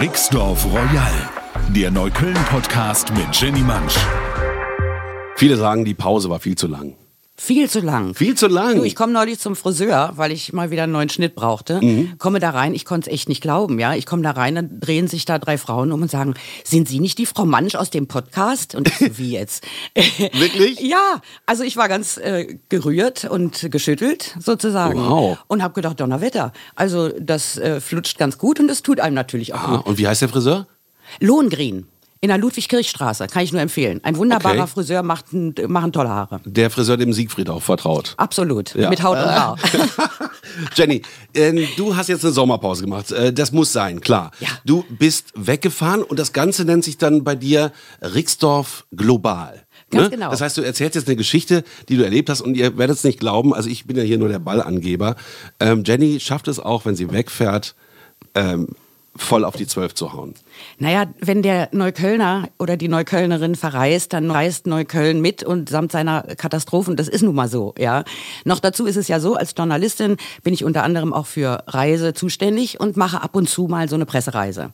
Rixdorf Royal, der Neukölln-Podcast mit Jenny Mansch. Viele sagen, die Pause war viel zu lang. Viel zu lang. Viel zu lang. Du, ich komme neulich zum Friseur, weil ich mal wieder einen neuen Schnitt brauchte. Mhm. Komme da rein, ich konnte es echt nicht glauben, ja. Ich komme da rein, dann drehen sich da drei Frauen um und sagen, sind Sie nicht die Frau Mansch aus dem Podcast? Und ich so, wie jetzt? Wirklich? ja, also ich war ganz äh, gerührt und geschüttelt sozusagen. Wow. Und habe gedacht, Donnerwetter. Also das äh, flutscht ganz gut und es tut einem natürlich auch Ah, gut. und wie heißt der Friseur? Lohngrin. In der Ludwig-Kirch-Straße, kann ich nur empfehlen. Ein wunderbarer Okay. Friseur, macht, machen tolle Haare. Der Friseur, dem Siegfried auch vertraut. Absolut. Ja. Mit Haut und Haar. Jenny, ähm, du hast jetzt eine Sommerpause gemacht. Äh, das muss sein, klar. Ja. Du bist weggefahren und das Ganze nennt sich dann bei dir Rixdorf Global. Ne? Genau. Das heißt, du erzählst jetzt eine Geschichte, die du erlebt hast und ihr werdet es nicht glauben, also ich bin ja hier nur der Ballangeber. Ähm, Jenny schafft es auch, wenn sie wegfährt, ähm, voll auf die Zwölf zu hauen. Naja, wenn der Neuköllner oder die Neuköllnerin verreist, dann reist Neukölln mit und samt seiner Katastrophen. Das ist nun mal so, ja. Noch dazu ist es ja so, als Journalistin bin ich unter anderem auch für Reise zuständig und mache ab und zu mal so eine Pressereise.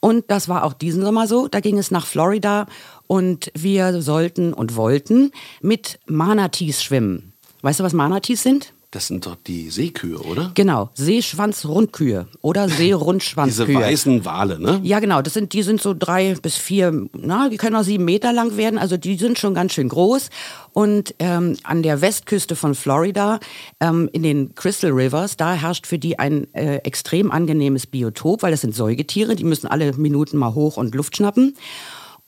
Und das war auch diesen Sommer so. Da ging es nach Florida und wir sollten und wollten mit Manatees schwimmen. Weißt du, was Manatees sind? Das sind doch die Seekühe, oder? Genau, Seeschwanzrundkühe oder Diese Seerundschwanzkühe. weißen Wale, ne? Ja, genau. Das sind, die sind so drei bis vier, na, die können auch sieben Meter lang werden. Also die sind schon ganz schön groß. Und ähm, an der Westküste von Florida, ähm, in den Crystal Rivers, da herrscht für die ein äh, extrem angenehmes Biotop, weil das sind Säugetiere, die müssen alle Minuten mal hoch und Luft schnappen.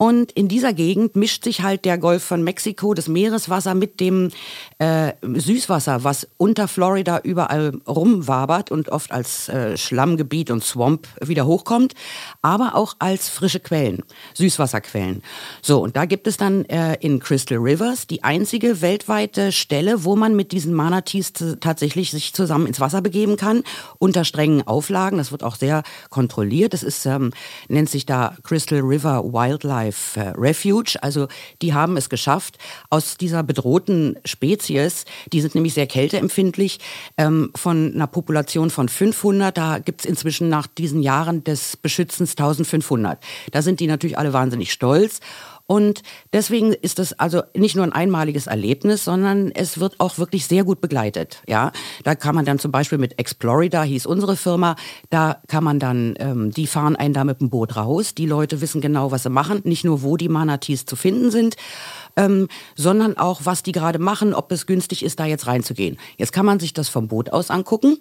Und in dieser Gegend mischt sich halt der Golf von Mexiko, das Meereswasser mit dem äh, Süßwasser, was unter Florida überall rumwabert und oft als äh, Schlammgebiet und Swamp wieder hochkommt, aber auch als frische Quellen, Süßwasserquellen. So, und da gibt es dann äh, in Crystal Rivers die einzige weltweite Stelle, wo man mit diesen Manatees tatsächlich sich zusammen ins Wasser begeben kann, unter strengen Auflagen. Das wird auch sehr kontrolliert. Das ist, ähm, nennt sich da Crystal River Wildlife äh, Refuge. Also die haben es geschafft, aus dieser bedrohten Spezies, die sind nämlich sehr kälteempfindlich, ähm, von einer Population von 500, da gibt es inzwischen nach diesen Jahren des Beschützens 1500. Da sind die natürlich alle wahnsinnig stolz. Und deswegen ist es also nicht nur ein einmaliges Erlebnis, sondern es wird auch wirklich sehr gut begleitet. Ja, da kann man dann zum Beispiel mit Explorida hieß unsere Firma, da kann man dann, ähm, die fahren einen da mit dem Boot raus. Die Leute wissen genau, was sie machen, nicht nur wo die Manatees zu finden sind, ähm, sondern auch was die gerade machen, ob es günstig ist, da jetzt reinzugehen. Jetzt kann man sich das vom Boot aus angucken,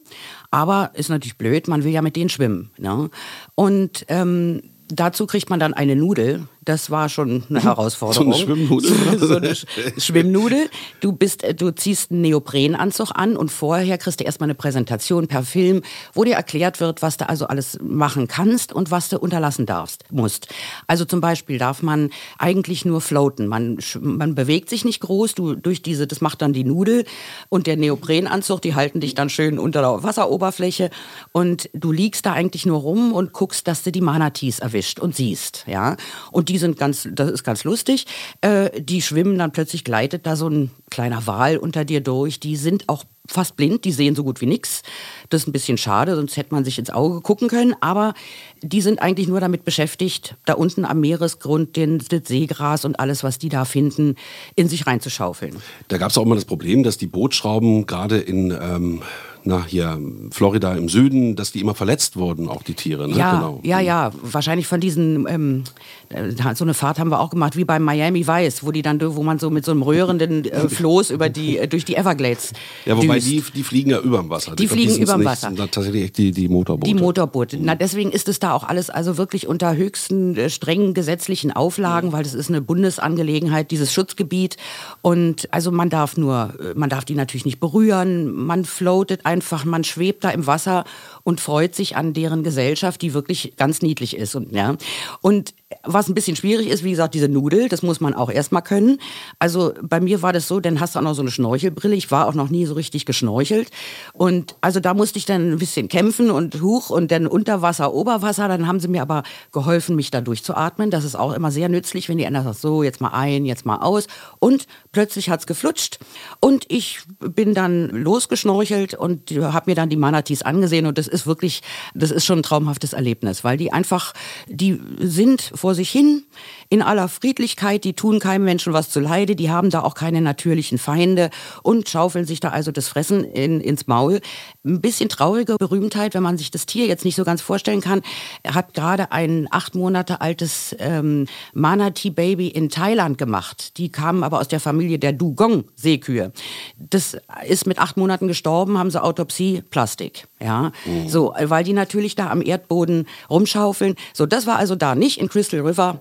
aber ist natürlich blöd, man will ja mit denen schwimmen. Ne? Und ähm, Dazu kriegt man dann eine Nudel. Das war schon eine Herausforderung. So eine Schwimmnudel? so eine Sch Schwimmnudel. Du bist, äh, du ziehst einen Neoprenanzug an und vorher kriegst du erstmal eine Präsentation per Film, wo dir erklärt wird, was du also alles machen kannst und was du unterlassen darfst, musst. Also zum Beispiel darf man eigentlich nur floaten. Man, man bewegt sich nicht groß. Du durch diese, das macht dann die Nudel und der Neoprenanzug, die halten dich dann schön unter der Wasseroberfläche und du liegst da eigentlich nur rum und guckst, dass du die Manatees erwischt und siehst, ja. Und die sind ganz, das ist ganz lustig. Äh, die schwimmen dann plötzlich gleitet da so ein kleiner Wal unter dir durch. Die sind auch fast blind, die sehen so gut wie nix. Das ist ein bisschen schade, sonst hätte man sich ins Auge gucken können. Aber die sind eigentlich nur damit beschäftigt, da unten am Meeresgrund den, das Seegras und alles, was die da finden, in sich reinzuschaufeln. Da gab es auch immer das Problem, dass die Bootschrauben gerade in ähm, na, hier Florida im Süden, dass die immer verletzt wurden, auch die Tiere. Ne? Ja, genau. ja, ja. Wahrscheinlich von diesen, ähm, äh, so eine Fahrt haben wir auch gemacht, wie beim Miami Vice, wo die dann, wo man so mit so einem rührenden äh, Floß über die, äh, durch die Everglades. Ja, wobei düst. die, die fliegen ja überm Wasser. Die Ich glaub, fliegen überm nicht, Wasser. sind tatsächlich die, die Motorboote. Die Motorboote. Na, deswegen ist es da auch alles also wirklich unter höchsten äh, strengen gesetzlichen Auflagen, weil das ist eine Bundesangelegenheit, dieses Schutzgebiet. Und also man darf nur, äh, man darf die natürlich nicht berühren. Man floatet einfach, man schwebt da im Wasser und freut sich an deren Gesellschaft, die wirklich ganz niedlich ist. Und, ja. und was ein bisschen schwierig ist, wie gesagt, diese Nudel, das muss man auch erstmal können. Also bei mir war das so, dann hast du auch noch so eine Schnorchelbrille. Ich war auch noch nie so richtig geschnorchelt. Und also da musste ich dann ein bisschen kämpfen und hoch und dann Unterwasser, Oberwasser. Dann haben sie mir aber geholfen, mich da durchzuatmen. Das ist auch immer sehr nützlich, wenn die einer sagt, so, jetzt mal ein, jetzt mal aus. Und plötzlich hat's geflutscht. Und ich bin dann losgeschnorchelt und habe mir dann die Manatees angesehen. Und das wirklich, das ist schon ein traumhaftes Erlebnis, weil die einfach, die sind vor sich hin in aller Friedlichkeit, die tun keinem Menschen was zu Leide, die haben da auch keine natürlichen Feinde und schaufeln sich da also das Fressen in, ins Maul. Ein bisschen traurige Berühmtheit, wenn man sich das Tier jetzt nicht so ganz vorstellen kann. Er hat gerade ein acht Monate altes ähm, Manatee-Baby in Thailand gemacht. Die kamen aber aus der Familie der Dugong-Seekühe. Das ist mit acht Monaten gestorben, haben sie Autopsie, Plastik. Ja, mhm. so, weil die natürlich da am Erdboden rumschaufeln. So, das war also da nicht in Crystal River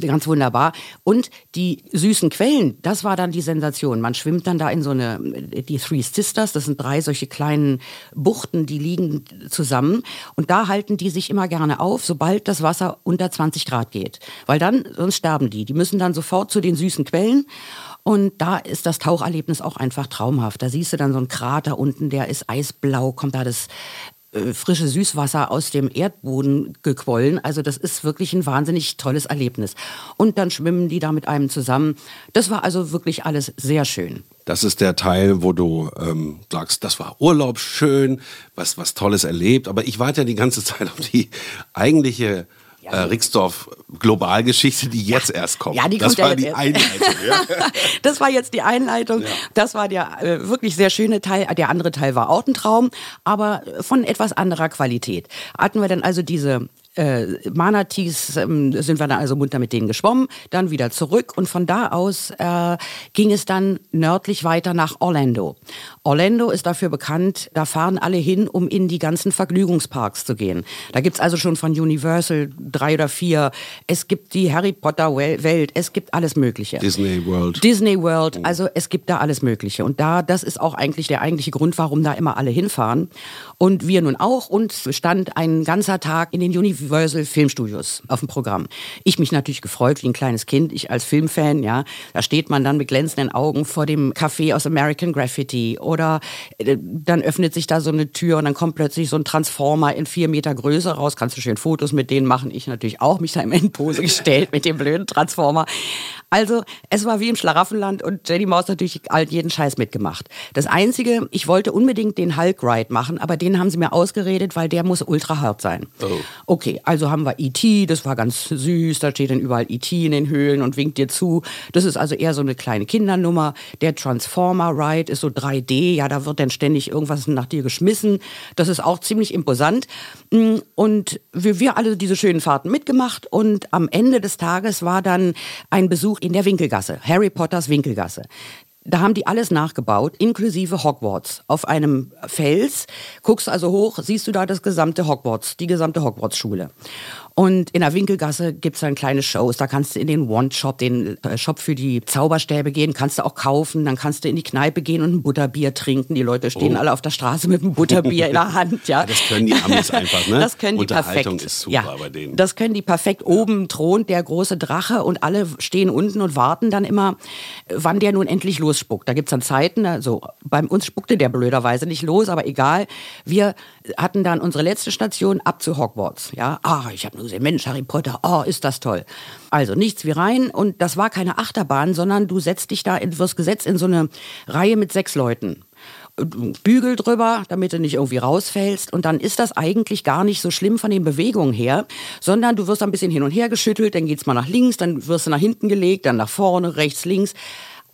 Ganz wunderbar. Und die süßen Quellen, das war dann die Sensation. Man schwimmt dann da in so eine, die Three Sisters, das sind drei solche kleinen Buchten, die liegen zusammen. Und da halten die sich immer gerne auf, sobald das Wasser unter 20 Grad geht. Weil dann, sonst sterben die. Die müssen dann sofort zu den süßen Quellen. Und da ist das Taucherlebnis auch einfach traumhaft. Da siehst du dann so einen Krater unten, der ist eisblau, kommt da das frische Süßwasser aus dem Erdboden gequollen. Also das ist wirklich ein wahnsinnig tolles Erlebnis. Und dann schwimmen die da mit einem zusammen. Das war also wirklich alles sehr schön. Das ist der Teil, wo du ähm, sagst, das war Urlaub schön, was, was Tolles erlebt. Aber ich warte ja die ganze Zeit auf die eigentliche. Äh, Rixdorf Globalgeschichte, die jetzt erst kommt. Ja, die das kommt war ja die Einleitung. Ja. das war jetzt die Einleitung. Ja. Das war der äh, wirklich sehr schöne Teil. Der andere Teil war auch ein Traum, aber von etwas anderer Qualität. Hatten wir dann also diese äh, Manatees ähm, sind wir dann also munter mit denen geschwommen, dann wieder zurück und von da aus äh, ging es dann nördlich weiter nach Orlando. Orlando ist dafür bekannt, da fahren alle hin, um in die ganzen Vergnügungsparks zu gehen. Da gibt's also schon von Universal drei oder vier, es gibt die Harry Potter Welt, es gibt alles Mögliche. Disney World. Disney World, also es gibt da alles Mögliche. Und da, das ist auch eigentlich der eigentliche Grund, warum da immer alle hinfahren. Und wir nun auch. Und stand ein ganzer Tag in den Universal Filmstudios auf dem Programm. Ich mich natürlich gefreut wie ein kleines Kind, ich als Filmfan, ja. Da steht man dann mit glänzenden Augen vor dem Café aus American Graffiti oder äh, dann öffnet sich da so eine Tür und dann kommt plötzlich so ein Transformer in vier Meter Größe raus. Kannst du schön Fotos mit denen machen. Ich natürlich auch mich da im Endpose gestellt mit dem blöden Transformer. Also es war wie im Schlaraffenland und Jenny Maus natürlich jeden Scheiß mitgemacht. Das Einzige, ich wollte unbedingt den Hulk Ride machen, aber den haben sie mir ausgeredet, weil der muss ultra hart sein. Oh. Okay, also haben wir E.T., das war ganz süß, da steht dann überall E.T. in den Höhlen und winkt dir zu. Das ist also eher so eine kleine Kindernummer. Der Transformer Ride ist so 3D, ja, da wird dann ständig irgendwas nach dir geschmissen. Das ist auch ziemlich imposant. Mm, und wir, wir alle diese schönen Fahrten mitgemacht und am Ende des Tages war dann ein Besuch in der Winkelgasse, Harry Potters Winkelgasse. Da haben die alles nachgebaut, inklusive Hogwarts. Auf einem Fels, guckst also hoch, siehst du da das gesamte Hogwarts, die gesamte Hogwarts-Schule. Und in der Winkelgasse gibt's dann kleine Shows. Da kannst du in den One-Shop, den äh, Shop für die Zauberstäbe gehen, kannst du auch kaufen. Dann kannst du in die Kneipe gehen und ein Butterbier trinken. Die Leute stehen oh. alle auf der Straße mit einem Butterbier in der Hand. Ja. ja. das können die Amis einfach, ne? Das können die Unterhaltung perfekt. ist super ja, bei denen. Das können die perfekt. Oben thront der große Drache und alle stehen unten und warten dann immer, wann der nun endlich losspuckt. Da gibt's dann Zeiten, also bei uns spuckte der blöderweise nicht los, aber egal. Wir hatten dann unsere letzte Station ab zu Hogwarts. Ja, ah, ich habe nur gesehen, Mensch, Harry Potter oh, ist das toll. Also nichts wie rein und das war keine Achterbahn, sondern du setzt dich da, wirst gesetzt in so eine Reihe mit sechs Leuten. Bügel drüber, damit du nicht irgendwie rausfällst. Und dann ist das eigentlich gar nicht so schlimm von den Bewegungen her, sondern du wirst ein bisschen hin und her geschüttelt, dann geht's mal nach links, dann wirst du nach hinten gelegt, dann nach vorne, rechts, links.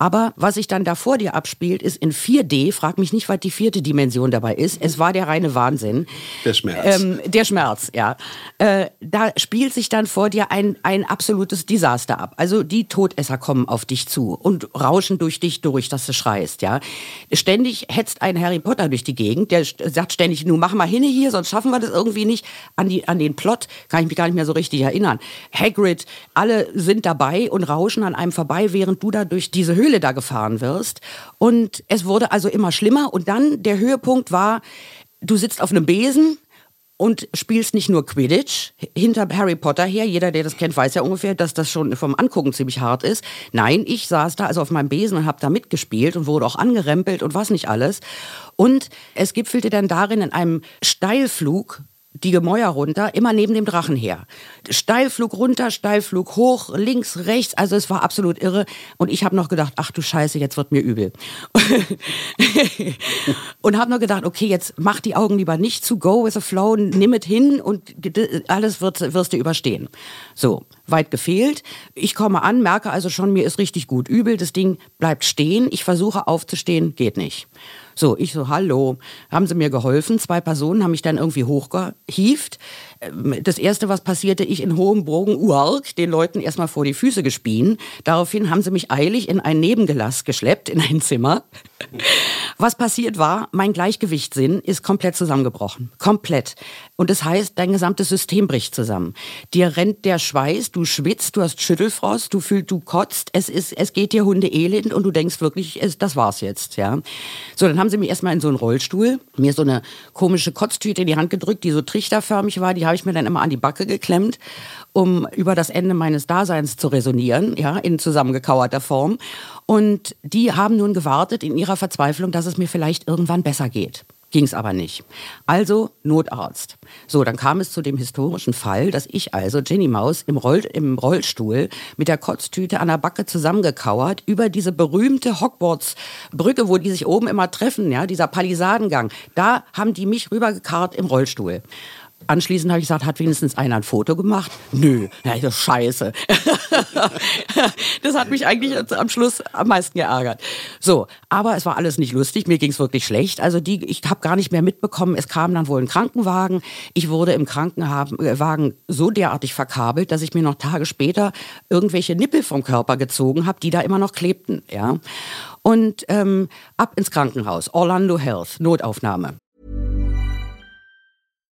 Aber was sich dann da vor dir abspielt, ist in 4D. Frag mich nicht, was die vierte Dimension dabei ist. Es war der reine Wahnsinn. Der Schmerz. Ähm, der Schmerz, ja. Äh, da spielt sich dann vor dir ein, ein absolutes Desaster ab. Also die Todesser kommen auf dich zu und rauschen durch dich durch, dass du schreist, ja. Ständig hetzt ein Harry Potter durch die Gegend. Der sagt ständig, nun mach mal hin hier, sonst schaffen wir das irgendwie nicht. An, die, an den Plot kann ich mich gar nicht mehr so richtig erinnern. Hagrid, alle sind dabei und rauschen an einem vorbei, während du da durch diese Höhle Höhle da gefahren wirst. Und es wurde also immer schlimmer. Und dann der Höhepunkt war, du sitzt auf einem Besen und spielst nicht nur Quidditch hinter Harry Potter her. Jeder, der das kennt, weiß ja ungefähr, dass das schon vom Angucken ziemlich hart ist. Nein, ich saß da also auf meinem Besen und habe da mitgespielt und wurde auch angerempelt und was nicht alles. Und es gipfelte dann darin in einem Steilflug die Gemäuer runter, immer neben dem Drachen her. Steilflug runter, Steilflug hoch, links, rechts, also es war absolut irre. Und ich habe noch gedacht, ach du Scheiße, jetzt wird mir übel. und habe nur gedacht, okay, jetzt mach die Augen lieber nicht zu, go with the flow, nimm es hin und alles wird, wirst du überstehen. So, weit gefehlt. Ich komme an, merke also schon, mir ist richtig gut übel, das Ding bleibt stehen, ich versuche aufzustehen, geht nicht. So, ich so, hallo. Haben sie mir geholfen? Zwei Personen haben mich dann irgendwie hochgehieft. Ähm, das erste, was passierte, ich in hohem Bogen, uark, den Leuten erstmal vor die Füße gespien. Daraufhin haben sie mich eilig in ein Nebengelass geschleppt, in ein Zimmer. Was passiert war, mein Gleichgewichtssinn ist komplett zusammengebrochen. Komplett. Und das heißt, dein gesamtes System bricht zusammen. Dir rennt der Schweiß, du schwitzt, du hast Schüttelfrost, du fühlst, du kotzt, es ist, es geht dir Hunde elend und du denkst wirklich, es, das war's jetzt, ja. So, dann haben sie mich erstmal in so einen Rollstuhl, mir so eine komische Kotztüte in die Hand gedrückt, die so trichterförmig war, die habe ich mir dann immer an die Backe geklemmt, um über das Ende meines Daseins zu resonieren, ja, in zusammengekauerter Form. Und die haben nun gewartet in ihrer Verzweiflung, dass es mir vielleicht irgendwann besser geht. Ging es aber nicht. Also Notarzt. So, dann kam es zu dem historischen Fall, dass ich also Jenny Maus im, Roll, im Rollstuhl mit der Kotztüte an der Backe zusammengekauert über diese berühmte Hogwarts-Brücke, wo die sich oben immer treffen, ja, dieser Palisadengang. Da haben die mich rübergekarrt im Rollstuhl. Anschließend habe ich gesagt, hat wenigstens einer ein Foto gemacht? Nö, ja, das ist scheiße. das hat mich eigentlich am Schluss am meisten geärgert. So, aber es war alles nicht lustig, mir ging es wirklich schlecht. Also die, ich habe gar nicht mehr mitbekommen, es kam dann wohl ein Krankenwagen. Ich wurde im Krankenwagen so derartig verkabelt, dass ich mir noch Tage später irgendwelche Nippel vom Körper gezogen habe, die da immer noch klebten. Ja. Und ähm, ab ins Krankenhaus, Orlando Health, Notaufnahme.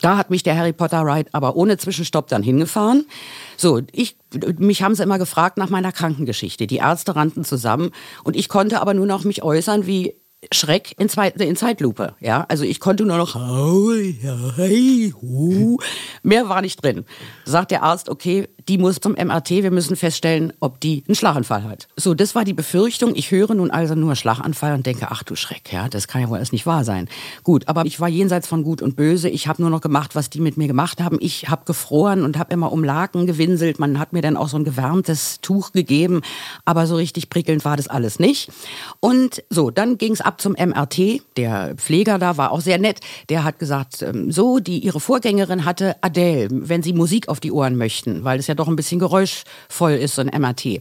Da hat mich der Harry Potter Ride aber ohne Zwischenstopp dann hingefahren. So, ich, mich haben sie immer gefragt nach meiner Krankengeschichte. Die Ärzte rannten zusammen und ich konnte aber nur noch mich äußern wie Schreck in, Zwei in Zeitlupe. Ja, also ich konnte nur noch mehr war nicht drin. Sagt der Arzt, okay, die muss zum MRT, wir müssen feststellen, ob die einen Schlaganfall hat. So, das war die Befürchtung. Ich höre nun also nur Schlaganfall und denke, ach du Schreck, ja, das kann ja wohl erst nicht wahr sein. Gut, aber ich war jenseits von Gut und Böse. Ich habe nur noch gemacht, was die mit mir gemacht haben. Ich habe gefroren und habe immer um Laken gewinselt. Man hat mir dann auch so ein gewärmtes Tuch gegeben, aber so richtig prickelnd war das alles nicht. Und so, dann ging es ab zum MRT. Der Pfleger da war auch sehr nett. Der hat gesagt, ähm, so, die ihre Vorgängerin hatte Adele, wenn sie Musik auf die Ohren möchten, weil es ja doch ein bisschen geräuschvoll ist, so ein MRT.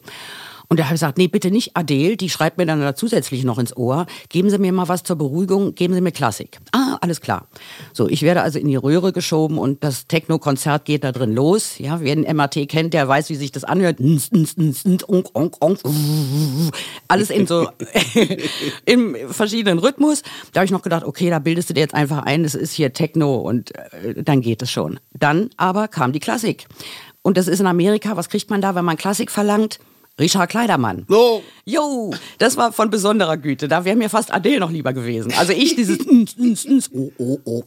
Und er hat gesagt, nee, bitte nicht Adele, die schreibt mir dann da zusätzlich noch ins Ohr. Geben Sie mir mal was zur Beruhigung, geben Sie mir Klassik. Ah, alles klar. So, ich werde also in die Röhre geschoben und das Techno-Konzert geht da drin los. Ja, wer ein MRT kennt, der weiß, wie sich das anhört. Alles in so, im verschiedenen Rhythmus. Da habe ich noch gedacht, okay, da bildest du dir jetzt einfach ein, das ist hier Techno und äh, dann geht es schon. Dann aber kam die Klassik. Und das ist in Amerika, was kriegt man da, wenn man Klassik verlangt? Richard Kleidermann. No. Jo, das war von besonderer Güte. Da wäre mir fast Adele noch lieber gewesen. Also ich dieses oh, oh, oh.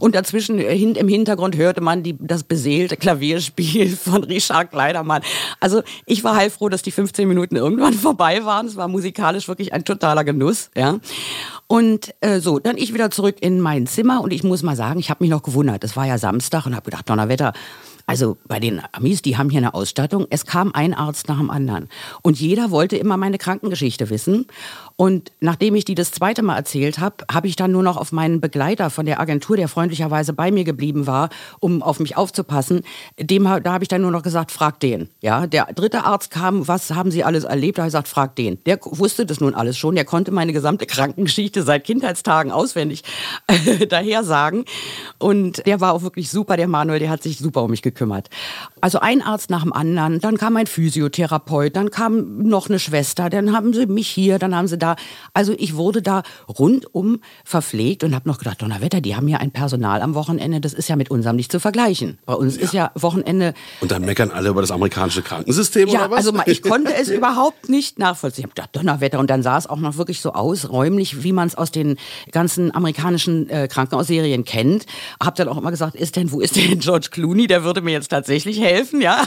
Und dazwischen äh, im Hintergrund hörte man die, das beseelte Klavierspiel von Richard Kleidermann. Also ich war heilfroh, dass die 15 Minuten irgendwann vorbei waren. Es war musikalisch wirklich ein totaler Genuss. Ja. Und äh, so, dann ich wieder zurück in mein Zimmer und ich muss mal sagen, ich habe mich noch gewundert. Es war ja Samstag und habe gedacht, Donnerwetter, Also bei den Amis, die haben hier eine Ausstattung. Es kam ein Arzt nach dem anderen. Und jeder wollte immer meine Krankengeschichte wissen. Und nachdem ich die das zweite Mal erzählt habe, habe ich dann nur noch auf meinen Begleiter von der Agentur, der freundlicherweise bei mir geblieben war, um auf mich aufzupassen, dem da habe ich dann nur noch gesagt, frag den. Ja, der dritte Arzt kam, was haben Sie alles erlebt? Da habe ich gesagt, frag den. Der wusste das nun alles schon. Der konnte meine gesamte Krankengeschichte seit Kindheitstagen auswendig daher sagen. Und der war auch wirklich super, der Manuel, der hat sich super um mich gekümmert. Also ein Arzt nach dem anderen, dann kam ein Physiotherapeut, dann kam noch eine Schwester, dann haben sie mich hier, dann haben sie da also ich wurde da rundum verpflegt und habe noch gedacht, Donnerwetter, die haben ja ein Personal am Wochenende, das ist ja mit unserem nicht zu vergleichen. Bei uns ja. ist ja Wochenende. Und dann meckern alle über das amerikanische Krankensystem ja, oder was? Also ich konnte es überhaupt nicht nachvollziehen. Ich habe gedacht, Donnerwetter und dann sah es auch noch wirklich so aus, räumlich, wie man es aus den ganzen amerikanischen äh, Krankenhausserien kennt. Hab dann auch immer gesagt, ist denn, wo ist denn George Clooney? Der würde mir jetzt tatsächlich helfen, ja.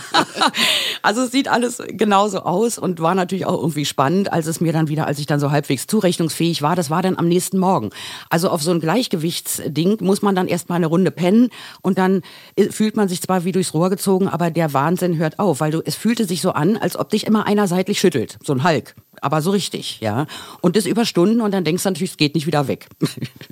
also es sieht alles genauso aus und war natürlich auch irgendwie spannend, als es mir dann wieder, als ich dann so halbwegs zurechnungsfähig war, das war dann am nächsten Morgen. Also auf so ein Gleichgewichtsding muss man dann erstmal eine Runde pennen und dann äh, fühlt man sich zwar wie durchs Rohr gezogen, aber der Wahnsinn hört auf, weil du, es fühlte sich so an, als ob dich immer einer seitlich schüttelt. So ein Hulk. Aber so richtig, ja. Und das über Stunden und dann denkst du natürlich, es geht nicht wieder weg.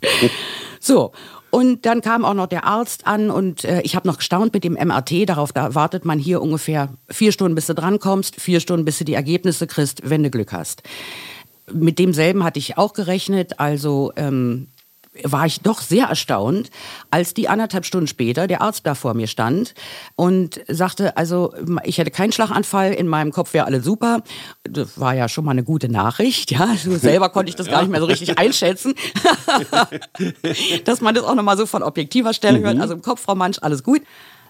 so. Und dann kam auch noch der Arzt an und äh, ich habe noch gestaunt mit dem MRT. Darauf da wartet man hier ungefähr vier Stunden, bis du drankommst, vier Stunden, bis du die Ergebnisse kriegst, wenn du Glück hast mit demselben hatte ich auch gerechnet. Also ähm, war ich doch sehr erstaunt, als die anderthalb Stunden später der Arzt da vor mir stand und sagte, also ich hätte keinen Schlaganfall, in meinem Kopf wäre alles super. Das war ja schon mal eine gute Nachricht, ja. Also selber konnte ich das gar nicht mehr so richtig einschätzen, dass man das auch nochmal so von objektiver Stelle hört. Mhm. Also im Kopf, Frau Mansch, alles gut.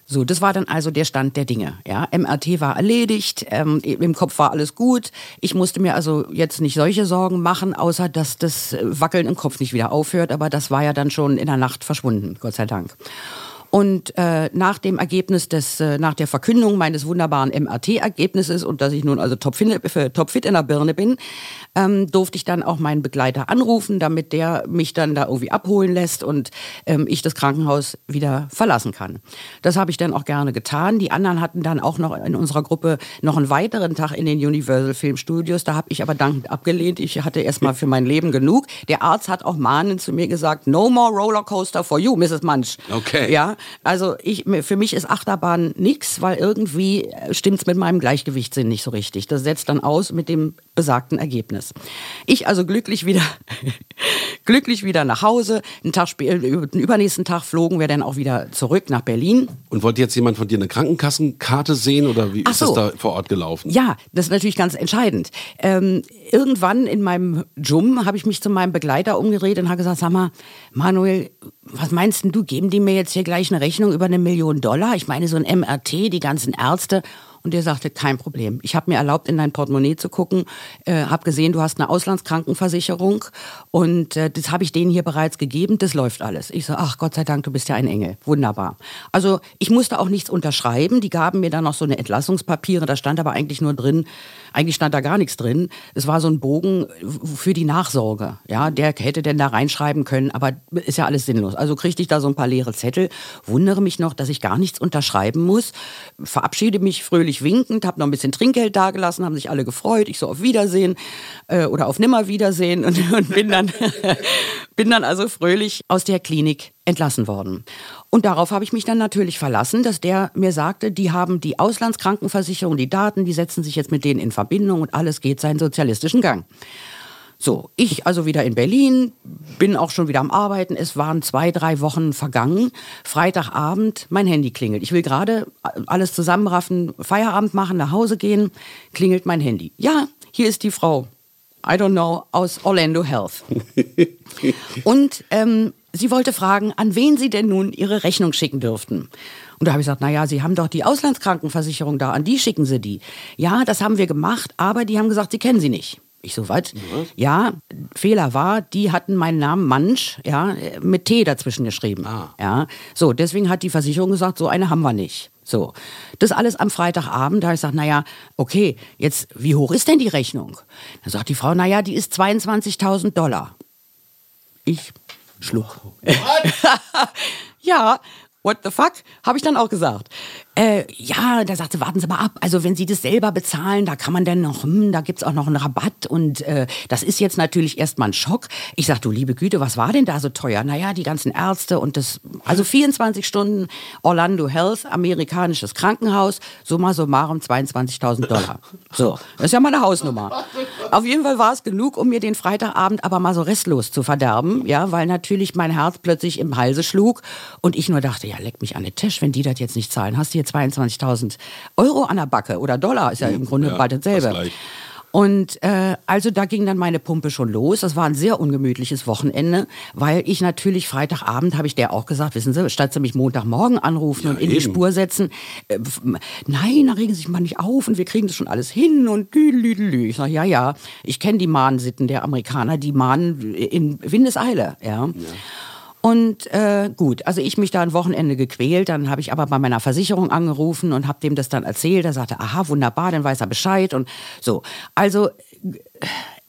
So, das war dann also der Stand der Dinge. Ja, MRT war erledigt, ähm, im Kopf war alles gut. Ich musste mir also jetzt nicht solche Sorgen machen, außer dass das Wackeln im Kopf nicht wieder aufhört. Aber das war ja dann schon in der Nacht verschwunden, Gott sei Dank. Und äh, nach dem Ergebnis des, äh, nach der Verkündung meines wunderbaren MRT-Ergebnisses und dass ich nun also topfit, topfit in der Birne bin, ähm, durfte ich dann auch meinen Begleiter anrufen, damit der mich dann da irgendwie abholen lässt und ähm, ich das Krankenhaus wieder verlassen kann. Das habe ich dann auch gerne getan. Die anderen hatten dann auch noch in unserer Gruppe noch einen weiteren Tag in den Universal Film Studios. Da habe ich aber dankend abgelehnt. Ich hatte erstmal für mein Leben genug. Der Arzt hat auch mahnend zu mir gesagt, no more Rollercoaster for you, Mrs. Munch. Okay. Ja, also ich, für mich ist Achterbahn nichts, weil irgendwie stimmt's mit meinem Gleichgewichtssinn nicht so richtig. Das setzt dann aus mit dem besagten Ergebnis. Ich also glücklich wieder, glücklich wieder nach Hause. Einen Tag später, den übernächsten Tag flogen wir dann auch wieder zurück nach Berlin. Und wollte jetzt jemand von dir eine Krankenkassenkarte sehen oder wie Ach ist so. das da vor Ort gelaufen? Ja, das ist natürlich ganz entscheidend. Ähm, irgendwann in meinem Jum habe ich mich zu meinem Begleiter umgedreht und habe gesagt, sag mal, Manuel, was meinst du, geben die mir jetzt hier gleich eine Rechnung über eine Million Dollar? Ich meine, so ein MRT, die ganzen Ärzte. Und der sagte, kein Problem. Ich habe mir erlaubt, in dein Portemonnaie zu gucken, äh, habe gesehen, du hast eine Auslandskrankenversicherung und äh, das habe ich denen hier bereits gegeben, das läuft alles. Ich so, ach Gott sei Dank, du bist ja ein Engel. Wunderbar. Also ich musste auch nichts unterschreiben, die gaben mir dann noch so eine Entlassungspapiere, da stand aber eigentlich nur drin, eigentlich stand da gar nichts drin. Es war so ein Bogen für die Nachsorge. Ja, der hätte denn da reinschreiben können, aber ist ja alles sinnlos. Also kriegte ich da so ein paar leere Zettel, wundere mich noch, dass ich gar nichts unterschreiben muss, verabschiede mich fröhlich winkend, habe noch ein bisschen Trinkgeld dagelassen, haben sich alle gefreut. Ich so auf Wiedersehen äh, oder auf Nimmerwiedersehen und, und bin dann bin dann also fröhlich aus der Klinik entlassen worden. Und darauf habe ich mich dann natürlich verlassen, dass der mir sagte, die haben die Auslandskrankenversicherung, die Daten, die setzen sich jetzt mit denen in Verbindung und alles geht seinen sozialistischen Gang. So, ich also wieder in Berlin, bin auch schon wieder am Arbeiten. Es waren zwei, drei Wochen vergangen. Freitagabend, mein Handy klingelt. Ich will gerade alles zusammenraffen, Feierabend machen, nach Hause gehen, klingelt mein Handy. Ja, hier ist die Frau, I don't know, aus Orlando Health. Und ähm, sie wollte fragen, an wen sie denn nun ihre Rechnung schicken dürften. Und da habe ich gesagt, naja, Sie haben doch die Auslandskrankenversicherung da, an die schicken Sie die. Ja, das haben wir gemacht, aber die haben gesagt, Sie kennen sie nicht. Ich so, was? Ja, Fehler war, die hatten meinen Namen Mansch, ja, mit T dazwischen geschrieben. Ah. Ja, so, deswegen hat die Versicherung gesagt, so eine haben wir nicht. So, das alles am Freitagabend, da habe ich gesagt, naja, okay, jetzt, wie hoch ist denn die Rechnung? Da sagt die Frau, naja, die ist 22.000 Dollar. Ich schluck. ja, what the fuck, habe ich dann auch gesagt. Äh, ja, da sagte, warten Sie mal ab. Also wenn Sie das selber bezahlen, da kann man dann noch, hm, da gibt's auch noch einen Rabatt und äh, das ist jetzt natürlich erstmal ein Schock. Ich sag, du liebe Güte, was war denn da so teuer? Naja, die ganzen Ärzte und das, also 24 Stunden Orlando Health, amerikanisches Krankenhaus, summa summarum 22.000 Dollar. So, das ist ja mal eine Hausnummer. Auf jeden Fall war es genug, um mir den Freitagabend aber mal so restlos zu verderben, ja, weil natürlich mein Herz plötzlich im Halse schlug und ich nur dachte, ja, leck mich an den Tisch, wenn die das jetzt nicht zahlen, hast du hier 22.000 Euro an der Backe oder Dollar, ist ja im Grunde Ja, bald dasselbe. Und äh, also da ging dann meine Pumpe schon los. Das war ein sehr ungemütliches Wochenende, weil ich natürlich Freitagabend habe ich der auch gesagt, wissen Sie, statt Sie mich Montagmorgen anrufen und in die eben. Spur setzen, äh, nein, da regen Sie sich mal nicht auf und wir kriegen das schon alles hin und lüdelüdelü. Ich sage, ja, ja, ich kenne die Mahnsitten der Amerikaner, die mahnen in Windeseile, ja. Und äh, gut, also ich mich da ein Wochenende gequält, dann habe ich aber bei meiner Versicherung angerufen und habe dem das dann erzählt. Er sagte, aha, wunderbar, dann weiß er Bescheid und so. Also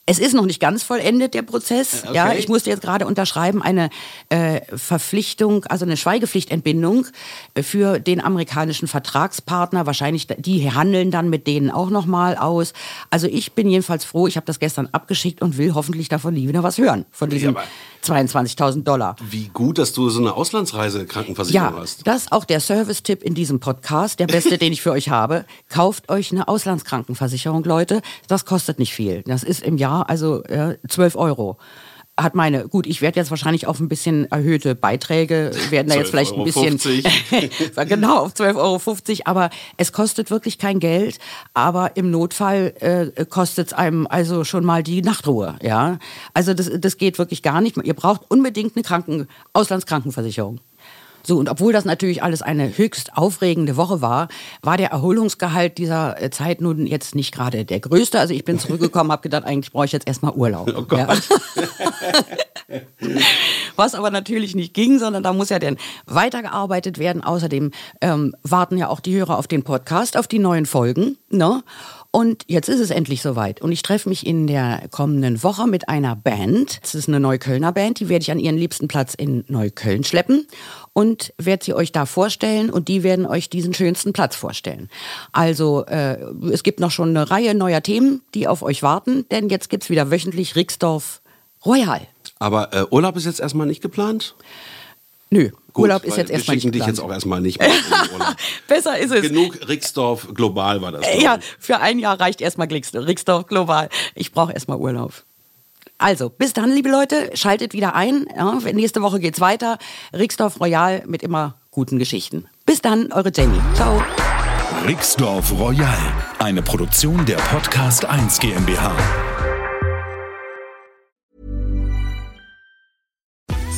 es ist noch nicht ganz vollendet, der Prozess. Okay. Ja, ich musste jetzt gerade unterschreiben, eine äh, Verpflichtung, also eine Schweigepflichtentbindung äh, für den amerikanischen Vertragspartner. Wahrscheinlich, die handeln dann mit denen auch nochmal aus. Also ich bin jedenfalls froh, ich habe das gestern abgeschickt und will hoffentlich davon nie wieder was hören, von diesen aber- 22.000 Dollar. Wie gut, dass du so eine Auslandsreise-Krankenversicherung Ja, hast. das ist auch der Service-Tipp in diesem Podcast, der beste, den ich für euch habe. Kauft euch eine Auslandskrankenversicherung, Leute. Das kostet nicht viel. Das ist im Jahr also äh, 12 Euro. Hat meine, gut, ich werde jetzt wahrscheinlich auf ein bisschen erhöhte Beiträge, werden da jetzt vielleicht ein bisschen, 12,50. genau, auf 12,50 Euro, aber es kostet wirklich kein Geld, aber im Notfall äh, kostet es einem also schon mal die Nachtruhe, ja. Also das, das geht wirklich gar nicht. Ihr braucht unbedingt eine Kranken, Auslandskrankenversicherung. So, und obwohl das natürlich alles eine höchst aufregende Woche war, war der Erholungsgehalt dieser äh, Zeit nun jetzt nicht gerade der größte. Also ich bin zurückgekommen, habe gedacht, eigentlich brauche ich jetzt erstmal Urlaub. Oh. Ja. Was aber natürlich nicht ging, sondern da muss ja dann weitergearbeitet werden. Außerdem ähm, warten ja auch die Hörer auf den Podcast, auf die neuen Folgen. Ne? Und jetzt ist es endlich soweit. Und ich treffe mich in der kommenden Woche mit einer Band. Das ist eine Neuköllner Band. Die werde ich an ihren liebsten Platz in Neukölln schleppen und werde sie euch da vorstellen. Und die werden euch diesen schönsten Platz vorstellen. Also äh, es gibt noch schon eine Reihe neuer Themen, die auf euch warten. Denn jetzt gibt's wieder wöchentlich Rixdorf Royal. Aber äh, Urlaub ist jetzt erstmal nicht geplant? Nö, Gut, Urlaub ist jetzt erstmal Wir schicken nicht dich jetzt auch erstmal nicht mehr in Urlaub. Besser ist es. Genug Rixdorf global war das. Äh, Ja, für ein Jahr reicht erstmal Rixdorf global. Ich brauche erstmal Urlaub. Also, bis dann, liebe Leute, schaltet wieder ein. Ja, nächste Woche geht's weiter. Rixdorf Royal mit immer guten Geschichten. Bis dann, eure Jenny. Ciao. Rixdorf Royal, eine Produktion der Podcast 1 GmbH.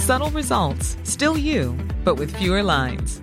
Subtle results, still you, but with fewer lines.